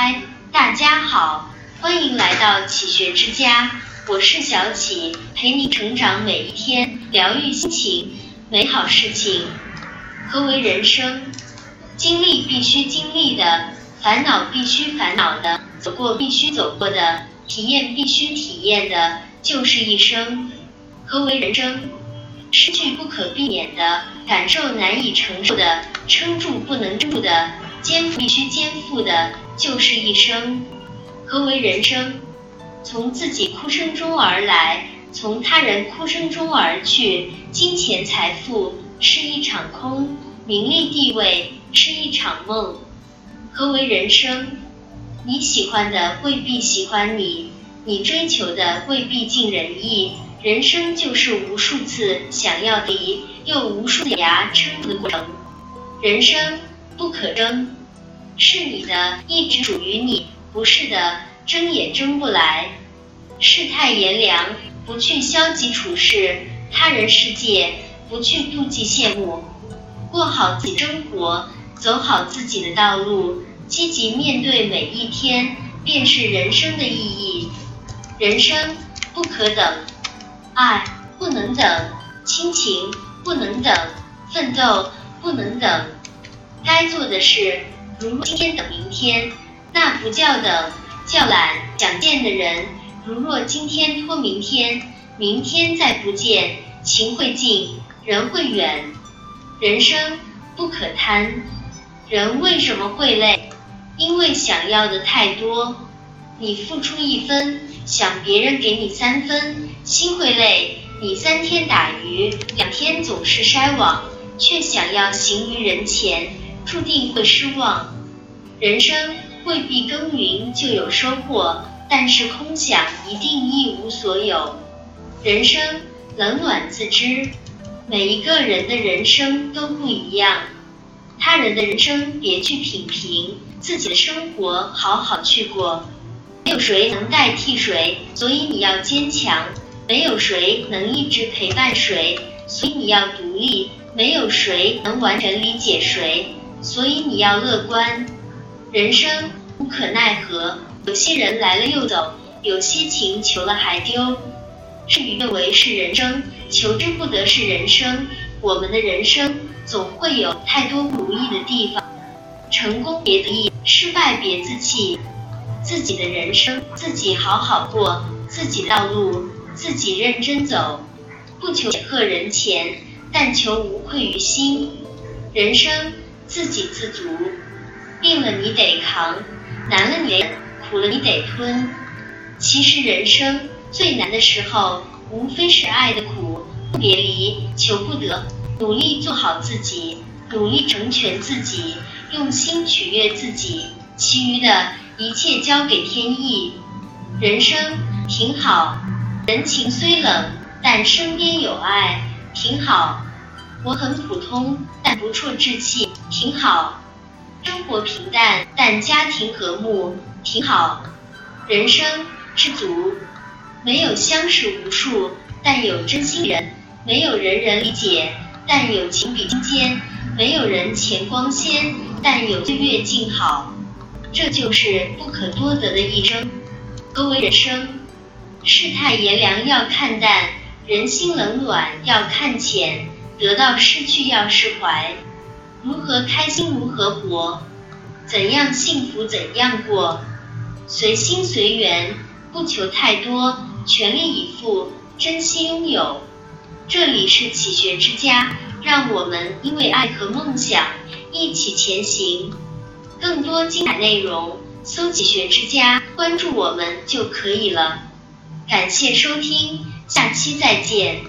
嗨，大家好，欢迎来到启学之家，我是小启，陪你成长每一天，疗愈心情，美好事情。何为人生？经历必须经历的，烦恼必须烦恼的，走过必须走过的，体验必须体验的，就是一生。何为人生？失去不可避免的，感受难以承受的，撑住不能住的，肩负必须肩负的，就是一生。何为人生？从自己哭声中而来，从他人哭声中而去。金钱财富是一场空，名利地位是一场梦。何为人生？你喜欢的未必喜欢你，你追求的未必尽人意。人生就是无数次想要离，又无数牙撑的过程。人生不可争，是你的，一直属于你；不是的，争也争不来。世态炎凉，不去消极处事他人世界，不去妒忌羡慕，过好自己生活，走好自己的道路，积极面对每一天，便是人生的意义。人生不可等。爱不能等，亲情不能等，奋斗不能等。该做的事，如今天等明天，那不叫等，叫懒。想见的人，如若今天拖明天，明天再不见，情会尽，人会远。人生不可贪，人为什么会累？因为想要的太多。你付出一分，想别人给你三分，心会累。你三天打鱼，两天总是筛网，却想要行于人前，注定会失望。人生未必耕耘就有收获，但是空想一定一无所有。人生冷暖自知，每一个人的人生都不一样，他人的人生别去品评，自己的生活好好去过。没有谁能代替谁，所以你要坚强；没有谁能一直陪伴谁，所以你要独立；没有谁能完全理解谁，所以你要乐观。人生无可奈何，有些人来了又走，有些情求了还丢。事与愿违是人生，求之不得是人生。我们的人生总会有太多不如意的地方，成功别得意，失败别自弃。自己的人生，自己好好过；自己的道路，自己认真走。不求显赫人前，但求无愧于心。人生自给自足，病了你得扛，难了你苦了你得吞。其实人生最难的时候，无非是爱的苦，别离，求不得。努力做好自己，努力成全自己，用心取悦自己，其余的。一切交给天意，人生挺好。人情虽冷，但身边有爱，挺好。我很普通，但不辍志气，挺好。生活平淡，但家庭和睦，挺好。人生知足，没有相识无数，但有真心人；没有人人理解，但有情比金坚；没有人前光鲜，但有岁月静好。这就是不可多得的一生。何为人生？世态炎凉要看淡，人心冷暖要看浅，得到失去要释怀。如何开心如何活？怎样幸福怎样过？随心随缘，不求太多，全力以赴，珍惜拥有。这里是启学之家，让我们因为爱和梦想一起前行。更多精彩内容，搜“启学之家”，关注我们就可以了。感谢收听，下期再见。